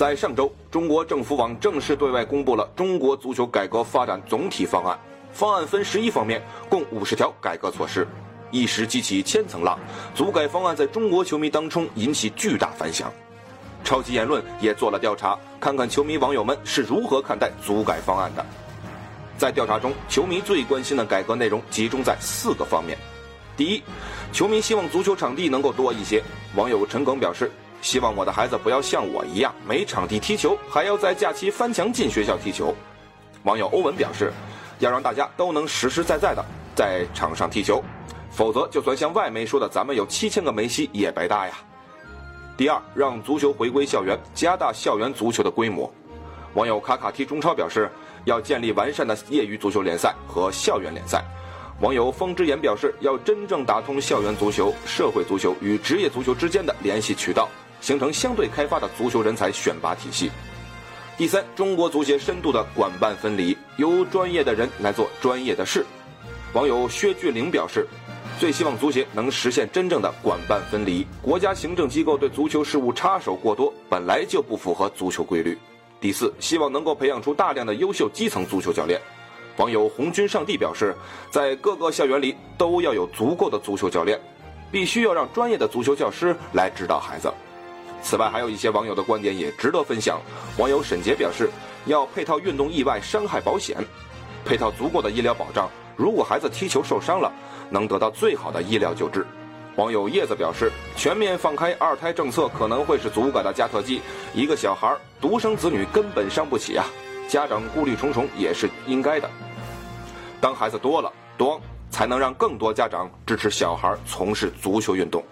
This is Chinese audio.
在上周，中国政府网正式对外公布了中国足球改革发展总体方案。方案分十一方面，共五十条改革措施，一时激起千层浪。足改方案在中国球迷当中引起巨大反响。超级言论也做了调查，看看球迷网友们是如何看待足改方案的。在调查中，球迷最关心的改革内容集中在四个方面。第一，球迷希望足球场地能够多一些。网友陈耿表示，希望我的孩子不要像我一样没场地踢球，还要在假期翻墙进学校踢球。网友欧文表示，要让大家都能实实在在的在场上踢球，否则就算像外媒说的咱们有七千个梅西也白搭呀。第二，让足球回归校园，加大校园足球的规模。网友卡卡踢中超表示，要建立完善的业余足球联赛和校园联赛。网友风之言表示，要真正打通校园足球、社会足球与职业足球之间的联系渠道，形成相对开发的足球人才选拔体系。第三，中国足协深度的管办分离，由专业的人来做专业的事。网友薛俊玲表示。最希望足协能实现真正的管办分离。国家行政机构对足球事务插手过多，本来就不符合足球规律。第四，希望能够培养出大量的优秀基层足球教练。网友红军上帝表示，在各个校园里都要有足够的足球教练，必须要让专业的足球教师来指导孩子。此外，还有一些网友的观点也值得分享。网友沈杰表示，要配套运动意外伤害保险，配套足够的医疗保障。如果孩子踢球受伤了，能得到最好的医疗救治。网友叶子表示，全面放开二胎政策可能会是足改的加特剂。一个小孩独生子女根本伤不起啊，家长顾虑重重也是应该的。当孩子多了，多才能让更多家长支持小孩从事足球运动。